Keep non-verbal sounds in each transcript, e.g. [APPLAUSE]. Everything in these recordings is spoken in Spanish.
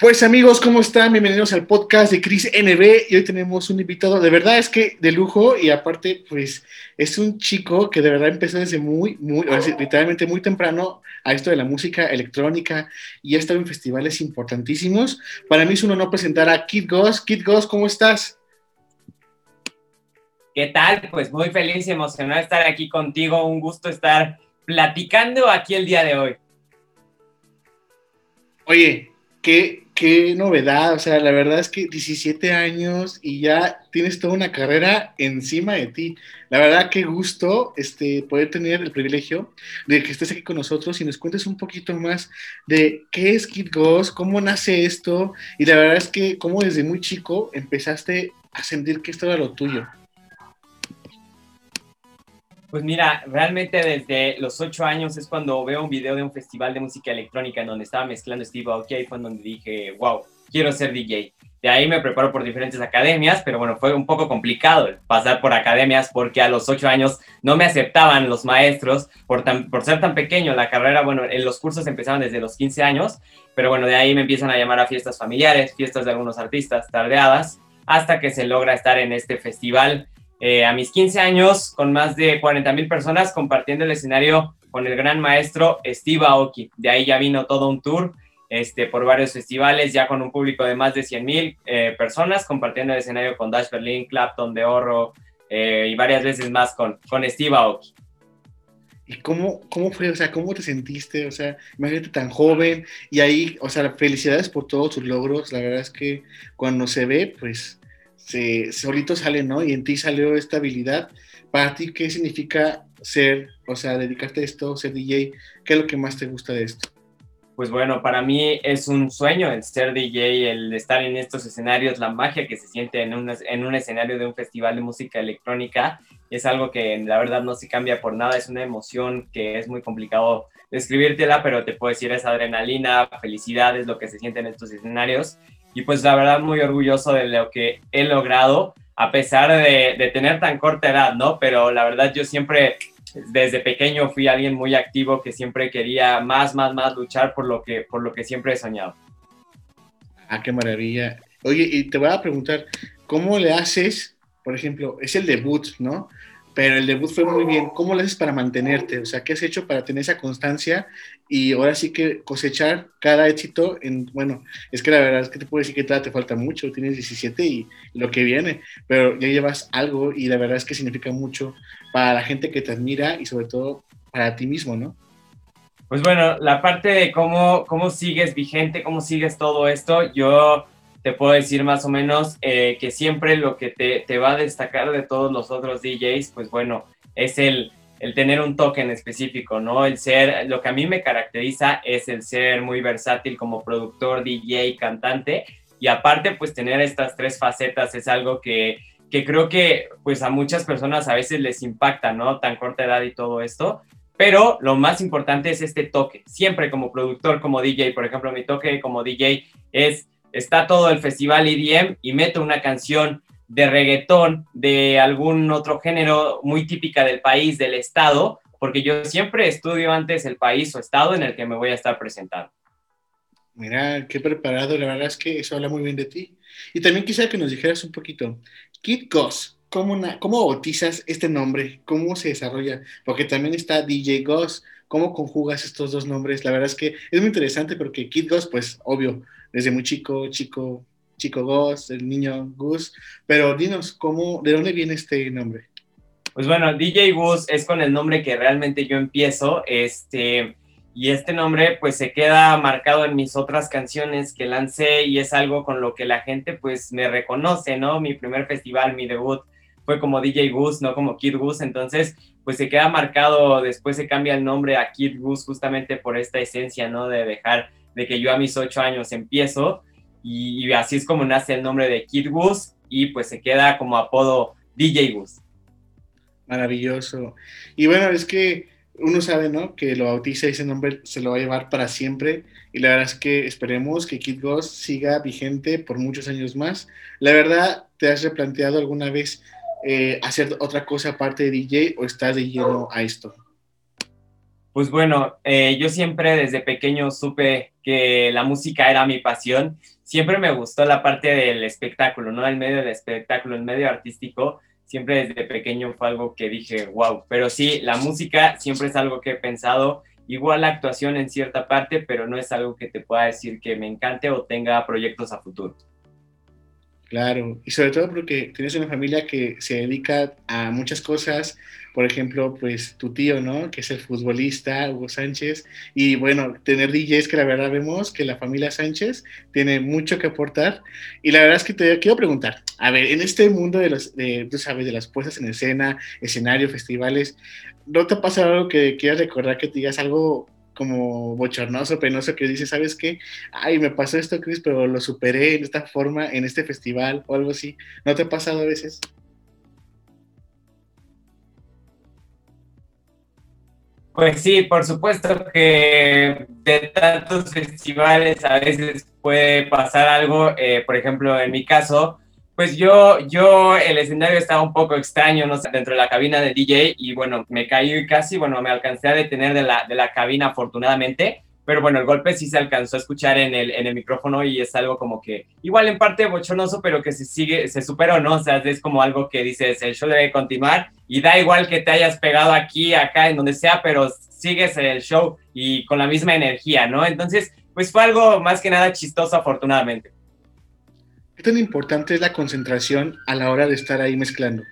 Pues amigos, ¿cómo están? Bienvenidos al podcast de Cris NB y hoy tenemos un invitado, de verdad es que de lujo y aparte pues es un chico que de verdad empezó desde muy, muy, literalmente muy temprano a esto de la música electrónica y ha estado en festivales importantísimos. Para mí es un honor presentar a Kid Goss. Kid Goss, ¿cómo estás? ¿Qué tal? Pues muy feliz y emocionado de estar aquí contigo, un gusto estar platicando aquí el día de hoy. Oye, qué, qué novedad, o sea, la verdad es que 17 años y ya tienes toda una carrera encima de ti. La verdad, qué gusto este, poder tener el privilegio de que estés aquí con nosotros y nos cuentes un poquito más de qué es Kid Ghost, cómo nace esto y la verdad es que cómo desde muy chico empezaste a sentir que esto era lo tuyo. Pues mira, realmente desde los ocho años es cuando veo un video de un festival de música electrónica en donde estaba mezclando Steve Aoki y fue en donde dije, wow, quiero ser DJ. De ahí me preparo por diferentes academias, pero bueno, fue un poco complicado pasar por academias porque a los ocho años no me aceptaban los maestros por, por ser tan pequeño. La carrera, bueno, en los cursos empezaban desde los 15 años, pero bueno, de ahí me empiezan a llamar a fiestas familiares, fiestas de algunos artistas, tardeadas, hasta que se logra estar en este festival eh, a mis 15 años con más de 40 mil personas compartiendo el escenario con el gran maestro Steve Aoki. De ahí ya vino todo un tour este, por varios festivales, ya con un público de más de 100 mil eh, personas compartiendo el escenario con Dash Berlin, Clapton, De Oro eh, y varias veces más con, con Steve Aoki. ¿Y cómo, cómo fue? O sea, ¿cómo te sentiste? O sea, imagínate tan joven y ahí, o sea, felicidades por todos tus logros. La verdad es que cuando se ve, pues solito sale, ¿no? Y en ti salió esta habilidad. Para ti, ¿qué significa ser, o sea, dedicarte a esto, ser DJ? ¿Qué es lo que más te gusta de esto? Pues bueno, para mí es un sueño el ser DJ, el estar en estos escenarios, la magia que se siente en un, en un escenario de un festival de música electrónica es algo que la verdad no se cambia por nada, es una emoción que es muy complicado describírtela, pero te puedo decir es adrenalina, felicidad, es lo que se siente en estos escenarios y pues la verdad muy orgulloso de lo que he logrado a pesar de, tener tan corta edad, ¿no? Pero la verdad yo siempre desde pequeño fui alguien muy activo que siempre quería más, más, más luchar por lo que, por lo que siempre he soñado. Ah, qué maravilla. Oye, y te voy a preguntar, ¿cómo le haces, por ejemplo, es el debut, ¿no? Pero el debut fue muy bien. ¿Cómo lo haces para mantenerte? O sea, ¿qué has hecho para tener esa constancia y ahora sí que cosechar cada éxito? En, bueno, es que la verdad es que te puedo decir que todavía te falta mucho, tienes 17 y lo que viene, pero ya llevas algo y la verdad es que significa mucho para la gente que te admira y sobre todo para ti mismo, ¿no? Pues bueno, la parte de cómo, cómo sigues vigente, cómo sigues todo esto, yo te puedo decir más o menos eh, que siempre lo que te, te, va a destacar de todos los otros DJs, pues bueno, es el, el tener un toque en específico, ¿no? El ser, lo que a mí me caracteriza es el ser muy versátil como productor, DJ, cantante, y aparte, pues tener estas tres facetas es algo que, que creo que pues a muchas personas a veces les impacta, ¿no? Tan corta edad y todo esto, pero lo más importante es este toque. Siempre como productor, como DJ, por ejemplo, mi toque como DJ es está todo el festival EDM y meto una canción de reggaetón de algún otro género muy típica del país, del estado, porque yo siempre estudio antes el país o estado en el que me voy a estar presentando. Mira, qué preparado, la verdad es que eso habla muy bien de ti. Y también quisiera que nos dijeras un poquito, Kid Goss, ¿cómo, ¿cómo bautizas este nombre? ¿Cómo se desarrolla? Porque también está DJ Goss, ¿cómo conjugas estos dos nombres? La verdad es que es muy interesante porque Kid Goss, pues obvio, desde muy chico, chico, chico Gus, el niño Gus, pero dinos, ¿cómo, ¿de dónde viene este nombre? Pues bueno, DJ Gus es con el nombre que realmente yo empiezo, este, y este nombre pues se queda marcado en mis otras canciones que lancé y es algo con lo que la gente pues me reconoce, ¿no? Mi primer festival, mi debut fue como DJ Gus, no como Kid Gus, entonces pues se queda marcado, después se cambia el nombre a Kid Gus justamente por esta esencia, ¿no? De dejar de que yo a mis ocho años empiezo y, así es como nace el nombre de Kid Gus y pues se queda como apodo DJ Gus. Maravilloso. Y bueno, es que uno sabe, ¿no? Que lo bautiza y ese nombre se lo va a llevar para siempre. Y la verdad es que esperemos que Kid Ghost siga vigente por muchos años más. La verdad, ¿te has replanteado alguna vez eh, hacer otra cosa aparte de DJ o estás de lleno a esto? Pues bueno, eh, yo siempre desde pequeño supe que la música era mi pasión. Siempre me gustó la parte del espectáculo, ¿no? El medio del espectáculo, el medio artístico siempre desde pequeño fue algo que dije, wow, pero sí, la música siempre es algo que he pensado, igual la actuación en cierta parte, pero no es algo que te pueda decir que me encante o tenga proyectos a futuro. Claro, y sobre todo porque tienes una familia que se dedica a muchas cosas, por ejemplo, pues tu tío, ¿no? Que es el futbolista, Hugo Sánchez, y bueno, tener DJs que la verdad vemos que la familia Sánchez tiene mucho que aportar, y la verdad es que te quiero preguntar, a ver, en este mundo de los, de, tú sabes, de las puestas en escena, escenario, festivales, ¿no te ha pasado algo que quieras recordar que te digas algo como bochornoso, penoso, que dice, ¿sabes qué? Ay, me pasó esto, Chris, pero lo superé en esta forma, en este festival o algo así. ¿No te ha pasado a veces? Pues sí, por supuesto que de tantos festivales a veces puede pasar algo, eh, por ejemplo, en mi caso, pues yo, yo, el escenario estaba un poco extraño, ¿no? Dentro de la cabina de DJ y bueno, me caí casi, bueno, me alcancé a detener de la, de la cabina afortunadamente, pero bueno, el golpe sí se alcanzó a escuchar en el, en el micrófono y es algo como que, igual en parte bochonoso, pero que se sigue, se superó, ¿no? O sea, es como algo que dices, el show debe continuar y da igual que te hayas pegado aquí, acá, en donde sea, pero sigues el show y con la misma energía, ¿no? Entonces, pues fue algo más que nada chistoso afortunadamente. ¿Qué tan importante es la concentración a la hora de estar ahí mezclando?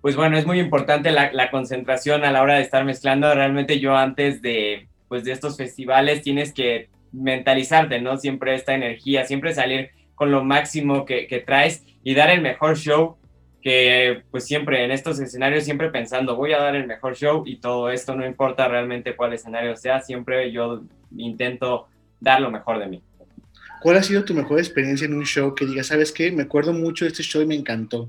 Pues bueno, es muy importante la, concentración a la hora de estar mezclando. Realmente yo antes de, pues de estos festivales tienes que mentalizarte, ¿no? Siempre esta energía, siempre salir con lo máximo que, que traes y dar el mejor show que pues siempre en estos escenarios, siempre pensando, voy a dar el mejor show y todo esto, no importa realmente cuál escenario sea, siempre yo intento dar lo mejor de mí. ¿Cuál ha sido tu mejor experiencia en un show que digas, sabes qué, me acuerdo mucho de este show y me encantó?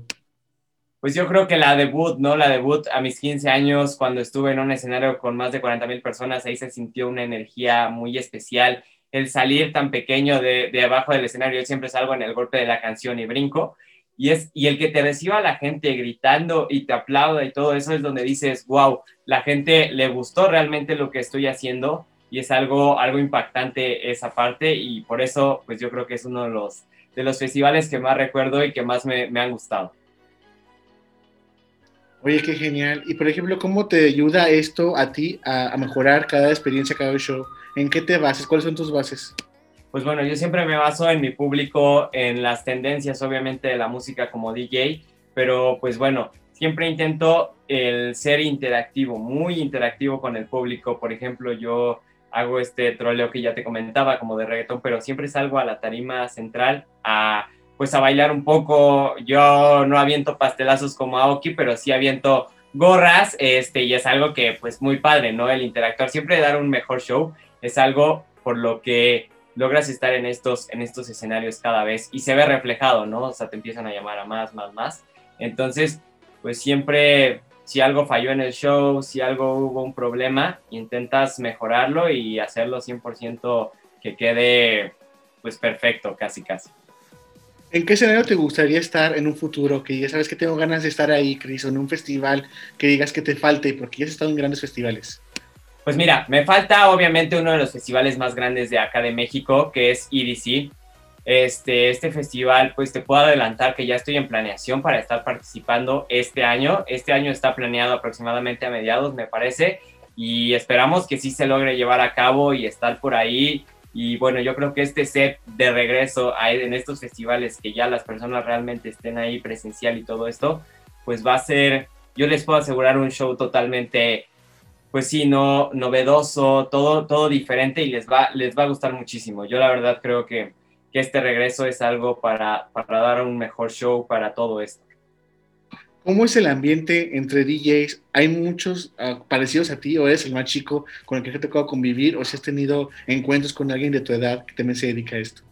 Pues yo creo que la debut, ¿no? La debut a mis 15 años, cuando estuve en un escenario con más de 40 mil personas, ahí se sintió una energía muy especial. El salir tan pequeño de, de abajo del escenario, yo siempre salgo en el golpe de la canción y brinco. Y, es, y el que te reciba la gente gritando y te aplauda y todo eso es donde dices, wow, la gente le gustó realmente lo que estoy haciendo y es algo, algo impactante esa parte y por eso pues yo creo que es uno de los, de los festivales que más recuerdo y que más me, me han gustado. Oye, qué genial. Y por ejemplo, ¿cómo te ayuda esto a ti a, a, mejorar cada experiencia, cada show? ¿En qué te bases? ¿Cuáles son tus bases? Pues bueno, yo siempre me baso en mi público, en las tendencias obviamente de la música como DJ, pero pues bueno, siempre intento el ser interactivo, muy interactivo con el público. Por ejemplo, yo hago este troleo que ya te comentaba como de reggaetón, pero siempre salgo a la tarima central a pues a bailar un poco. Yo no aviento pastelazos como Aoki, pero sí aviento gorras, este, y es algo que pues muy padre, ¿no? El interactuar, siempre dar un mejor show, es algo por lo que logras estar en estos, en estos escenarios cada vez y se ve reflejado, ¿no? O sea, te empiezan a llamar a más, más, más. Entonces, pues siempre si algo falló en el show, si algo hubo un problema, intentas mejorarlo y hacerlo 100% que quede pues perfecto, casi casi. ¿En qué escenario te gustaría estar en un futuro? Que ya sabes que tengo ganas de estar ahí, Cris, o en un festival que digas que te falte, porque ya has estado en grandes festivales. Pues mira, me falta obviamente uno de los festivales más grandes de acá de México, que es EDC, este, este festival, pues te puedo adelantar que ya estoy en planeación para estar participando este año. Este año está planeado aproximadamente a mediados, me parece, y esperamos que sí se logre llevar a cabo y estar por ahí. Y bueno, yo creo que este set de regreso en estos festivales, que ya las personas realmente estén ahí presencial y todo esto, pues va a ser, yo les puedo asegurar un show totalmente, pues sí, no, novedoso, todo, todo diferente y les va, les va a gustar muchísimo. Yo la verdad creo que que este regreso es algo para, para dar un mejor show para todo esto. ¿Cómo es el ambiente entre DJs? ¿Hay muchos uh, parecidos a ti o eres el más chico con el que te ha tocado convivir o si has tenido encuentros con alguien de tu edad que también se dedica a esto?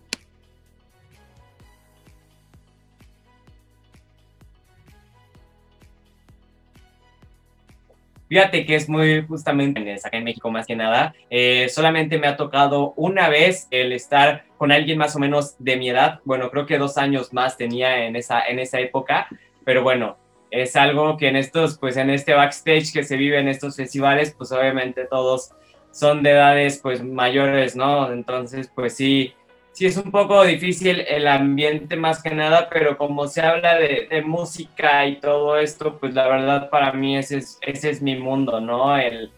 Fíjate que es muy justamente acá en México más que nada. Eh, solamente me ha tocado una vez el estar con alguien más o menos de mi edad. Bueno, creo que dos años más tenía en esa, en esa época. Pero bueno, es algo que en estos, pues en este backstage que se vive en estos festivales, pues obviamente todos son de edades pues mayores, ¿no? Entonces, pues sí, sí es un poco difícil el ambiente más que nada, pero como se habla de, música y todo esto, pues la verdad para mí ese es, ese es mi mundo, ¿no? El,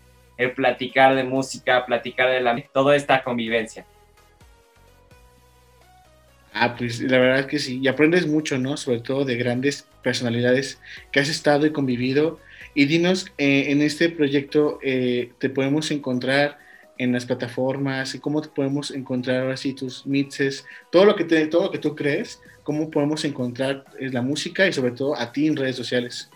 platicar de música, platicar de la, toda esta convivencia. Ah, pues la verdad es que sí, y aprendes mucho, ¿no? Sobre todo de grandes personalidades que has estado y convivido. Y dinos, eh, en este proyecto eh, te podemos encontrar en las plataformas y cómo podemos encontrar así tus mixes, todo lo que te, todo lo que tú crees, cómo podemos encontrar es la música y sobre todo a ti en redes sociales.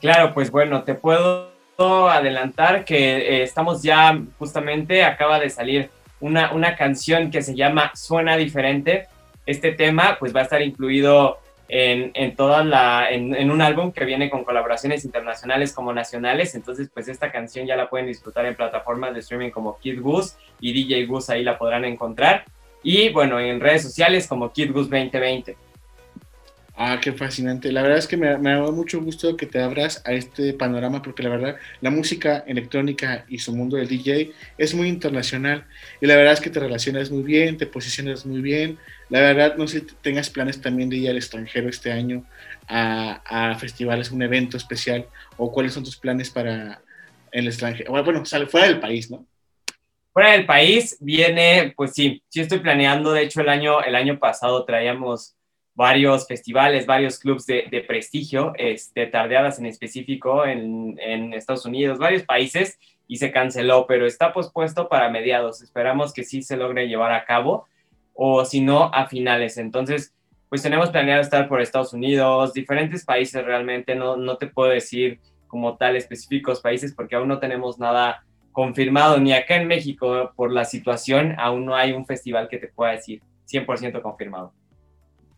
Claro, pues bueno, te puedo adelantar que eh, estamos ya justamente acaba de salir una, una canción que se llama Suena diferente. Este tema pues va a estar incluido en, en un álbum que viene con colaboraciones internacionales como nacionales. Entonces, pues esta canción ya la pueden disfrutar en plataformas de streaming como Kid Goose y DJ Goose, ahí la podrán encontrar. Y bueno, en redes sociales como Kid Goose 2020. Ah, qué fascinante. La verdad es que me, me, da mucho gusto que te abras a este panorama porque la verdad la música electrónica y su mundo del DJ es muy internacional y la verdad es que te relacionas muy bien, te posicionas muy bien. La verdad no sé si tengas planes también de ir al extranjero este año a, a festivales, un evento especial o cuáles son tus planes para el extranjero. Bueno, sale fuera del país, ¿no? Fuera del país viene, pues sí, sí estoy planeando. De hecho, el año, el año pasado traíamos varios festivales, varios clubs de, prestigio, este, tardeadas en específico en, Estados Unidos, varios países, y se canceló, pero está pospuesto para mediados. Esperamos que sí se logre llevar a cabo, o si no, a finales. Entonces, pues tenemos planeado estar por Estados Unidos, diferentes países realmente, no, no te puedo decir como tal específicos países porque aún no tenemos nada confirmado, ni acá en México por la situación, aún no hay un festival que te pueda decir 100% confirmado.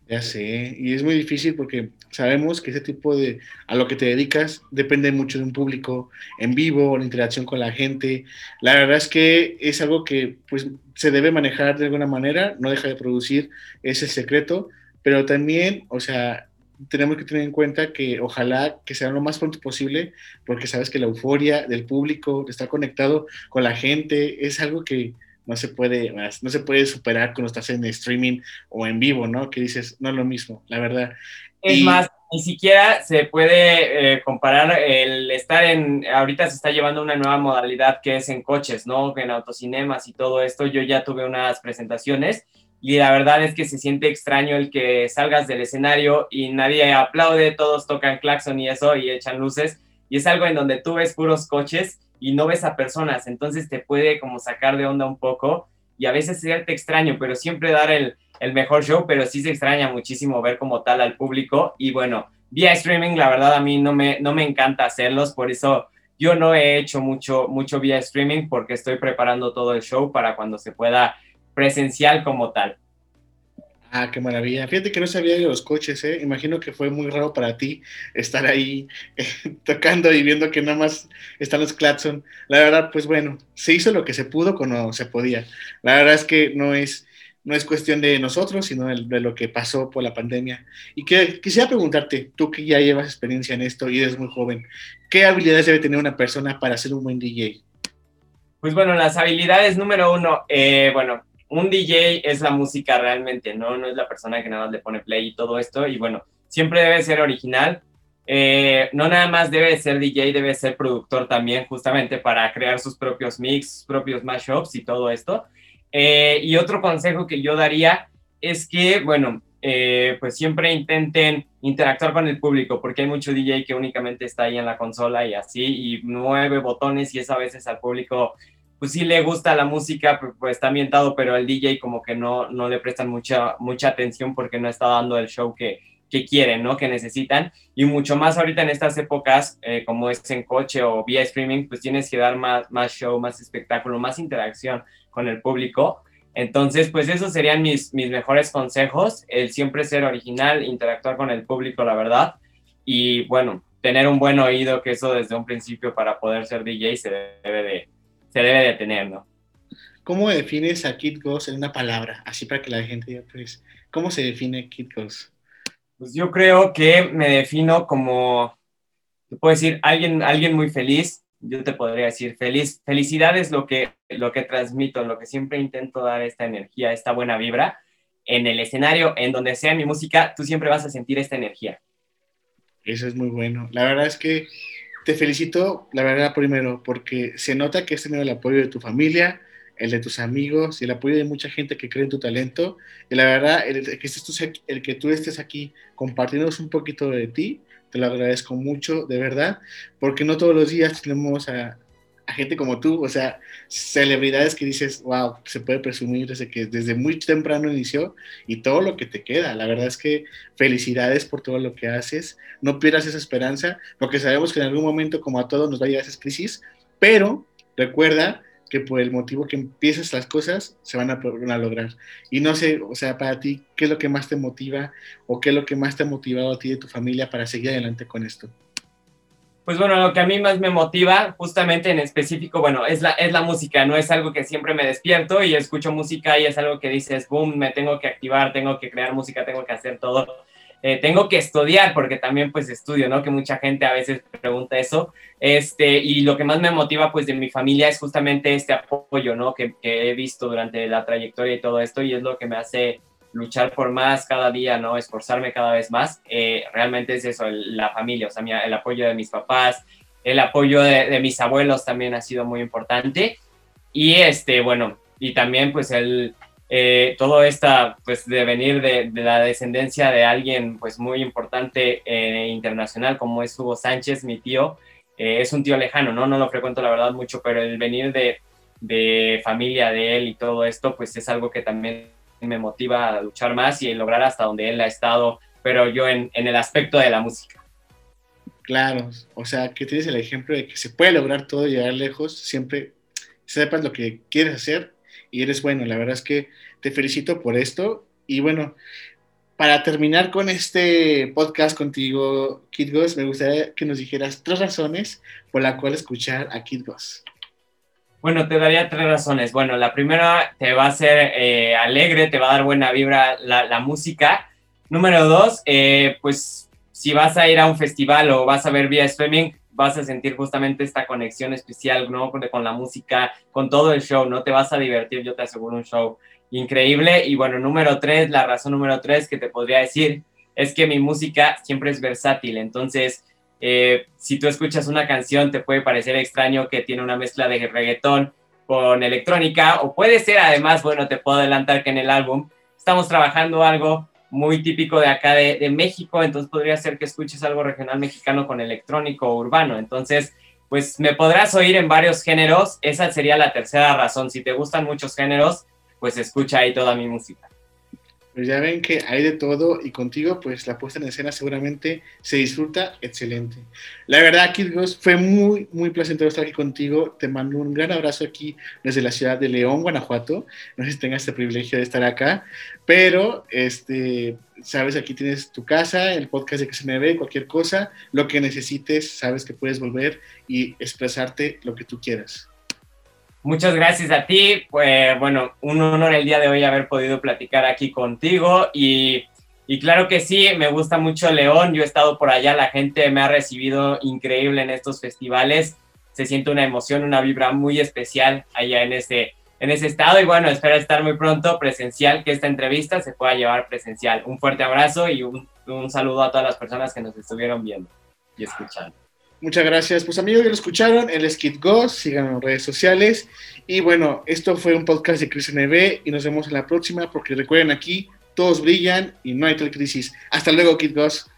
Ya sé, y es muy difícil porque sabemos que ese tipo de, a lo que te dedicas, depende mucho de un público en vivo, la interacción con la gente. La verdad es que es algo que pues se debe manejar de alguna manera, no deja de producir, es el secreto, pero también, o sea, tenemos que tener en cuenta que ojalá que sea lo más pronto posible, porque sabes que la euforia del público, de estar conectado con la gente, es algo que no se puede, no se puede superar cuando estás en streaming o en vivo, ¿no? Que dices, no es lo mismo, la verdad. Es más, ni siquiera se puede eh, comparar el estar en, ahorita se está llevando una nueva modalidad que es en coches, ¿no? En autocinemas y todo esto. Yo ya tuve unas presentaciones y la verdad es que se siente extraño el que salgas del escenario y nadie aplaude, todos tocan claxon y eso y echan luces. Y es algo en donde tú ves puros coches y no ves a personas, entonces te puede como sacar de onda un poco y a veces serte extraño, pero siempre dar el, el mejor show, pero sí se extraña muchísimo ver como tal al público y bueno, vía streaming la verdad a mí no me, no me encanta hacerlos, por eso yo no he hecho mucho, mucho vía streaming porque estoy preparando todo el show para cuando se pueda presencial como tal. Ah, qué maravilla. Fíjate que no sabía de los coches, ¿eh? Imagino que fue muy raro para ti estar ahí [LAUGHS] eh, tocando y viendo que nada más están los Claxon. La verdad, pues bueno, se hizo lo que se pudo cuando se podía. La verdad es que no es, no es cuestión de nosotros, sino de, lo que pasó por la pandemia. Y que, quisiera preguntarte, tú que ya llevas experiencia en esto y eres muy joven, ¿qué habilidades debe tener una persona para ser un buen DJ? Pues bueno, las habilidades número uno, eh, bueno, un DJ es la música realmente, ¿no? No es la persona que nada más le pone play y todo esto. Y bueno, siempre debe ser original. Eh, no nada más debe ser DJ, debe ser productor también, justamente para crear sus propios mix, sus propios mashups y todo esto. Eh, y otro consejo que yo daría es que, bueno, eh, pues siempre intenten interactuar con el público, porque hay mucho DJ que únicamente está ahí en la consola y así, y mueve botones y eso a veces al público pues sí le gusta la música, pues está ambientado, pero el DJ como que no, no le prestan mucha, mucha atención porque no está dando el show que, que quieren, ¿no? Que necesitan. Y mucho más ahorita en estas épocas, eh, como es en coche o vía streaming, pues tienes que dar más, más show, más espectáculo, más interacción con el público. Entonces, pues esos serían mis, mis mejores consejos, el siempre ser original, interactuar con el público, la verdad. Y bueno, tener un buen oído, que eso desde un principio para poder ser DJ se debe de, se debe de tener, ¿no? ¿Cómo defines a Kid Ghost en una palabra? Así para que la gente diga, pues, ¿cómo se define Kid Ghost? Pues yo creo que me defino como, te puedo decir, alguien, alguien muy feliz. Yo te podría decir feliz. Felicidad es lo que, lo que transmito, lo que siempre intento dar esta energía, esta buena vibra. En el escenario, en donde sea mi música, tú siempre vas a sentir esta energía. Eso es muy bueno. La verdad es que te felicito, la verdad, primero, porque se nota que has tenido el apoyo de tu familia, el de tus amigos y el apoyo de mucha gente que cree en tu talento. Y la verdad, el, que, el que tú estés aquí compartiéndonos un poquito de ti, te lo agradezco mucho, de verdad, porque no todos los días tenemos a, a gente como tú, o sea, celebridades que dices, wow, se puede presumir desde que desde muy temprano inició y todo lo que te queda. La verdad es que felicidades por todo lo que haces, no pierdas esa esperanza, porque sabemos que en algún momento, como a todos, nos va a llegar esa crisis, pero recuerda que por el motivo que empiezas las cosas se van a, a, lograr. Y no sé, o sea, para ti, ¿qué es lo que más te motiva o qué es lo que más te ha motivado a ti y a tu familia para seguir adelante con esto? Pues bueno, lo que a mí más me motiva, justamente en específico, bueno, es la, es la música, no es algo que siempre me despierto y escucho música y es algo que dices, boom, me tengo que activar, tengo que crear música, tengo que hacer todo eh, tengo que estudiar porque también pues estudio, ¿no? Que mucha gente a veces pregunta eso. Este, y lo que más me motiva pues de mi familia es justamente este apoyo, ¿no? Que, he visto durante la trayectoria y todo esto y es lo que me hace luchar por más cada día, ¿no? Esforzarme cada vez más. Eh, realmente es eso, la familia, o sea, el apoyo de mis papás, el apoyo de, de mis abuelos también ha sido muy importante. Y este, bueno, y también pues el, eh, todo esta, pues, de venir de, la descendencia de alguien, pues, muy importante eh, internacional, como es Hugo Sánchez, mi tío, eh, es un tío lejano, ¿no? No lo frecuento, la verdad, mucho, pero el venir de, de familia de él y todo esto, pues, es algo que también me motiva a luchar más y lograr hasta donde él ha estado, pero yo en, el aspecto de la música. Claro, o sea, que tienes el ejemplo de que se puede lograr todo y llegar lejos, siempre sepas lo que quieres hacer y eres bueno. La verdad es que te felicito por esto. Y bueno, para terminar con este podcast contigo, Kid Goss, me gustaría que nos dijeras tres razones por la cual escuchar a Kid Goss. Bueno, te daría tres razones. Bueno, la primera te va a hacer eh, alegre, te va a dar buena vibra la, música. Número dos, eh, pues si vas a ir a un festival o vas a ver vía streaming, vas a sentir justamente esta conexión especial, ¿no? Con, con, la música, con todo el show, ¿no? Te vas a divertir, yo te aseguro, un show increíble. Y bueno, número tres, la razón número tres que te podría decir es que mi música siempre es versátil. Entonces, eh, si tú escuchas una canción, te puede parecer extraño que tiene una mezcla de reggaetón con electrónica, o puede ser además, bueno, te puedo adelantar que en el álbum estamos trabajando algo muy típico de acá de, México, entonces podría ser que escuches algo regional mexicano con electrónico o urbano. Entonces, pues me podrás oír en varios géneros, esa sería la tercera razón. Si te gustan muchos géneros, pues escucha ahí toda mi música pues ya ven que hay de todo y contigo pues la puesta en escena seguramente se disfruta excelente. La verdad, Kid Ghost, fue muy, muy placentero estar aquí contigo. Te mando un gran abrazo aquí desde la ciudad de León, Guanajuato. No sé si tengas este privilegio de estar acá, pero este, sabes, aquí tienes tu casa, el podcast de que se me ve, cualquier cosa, lo que necesites, sabes que puedes volver y expresarte lo que tú quieras. Muchas gracias a ti. Pues, bueno, un honor el día de hoy haber podido platicar aquí contigo y, y, claro que sí, me gusta mucho León. Yo he estado por allá, la gente me ha recibido increíble en estos festivales. Se siente una emoción, una vibra muy especial allá en ese, en ese estado y bueno, espero estar muy pronto presencial, que esta entrevista se pueda llevar presencial. Un fuerte abrazo y un, un saludo a todas las personas que nos estuvieron viendo y escuchando. Muchas gracias. Pues amigos, ya lo escucharon, el es Ghost, en redes sociales. Y bueno, esto fue un podcast de Crisis NB y nos vemos en la próxima porque recuerden aquí, todos brillan y no hay tal crisis. Hasta luego, Kid Ghost.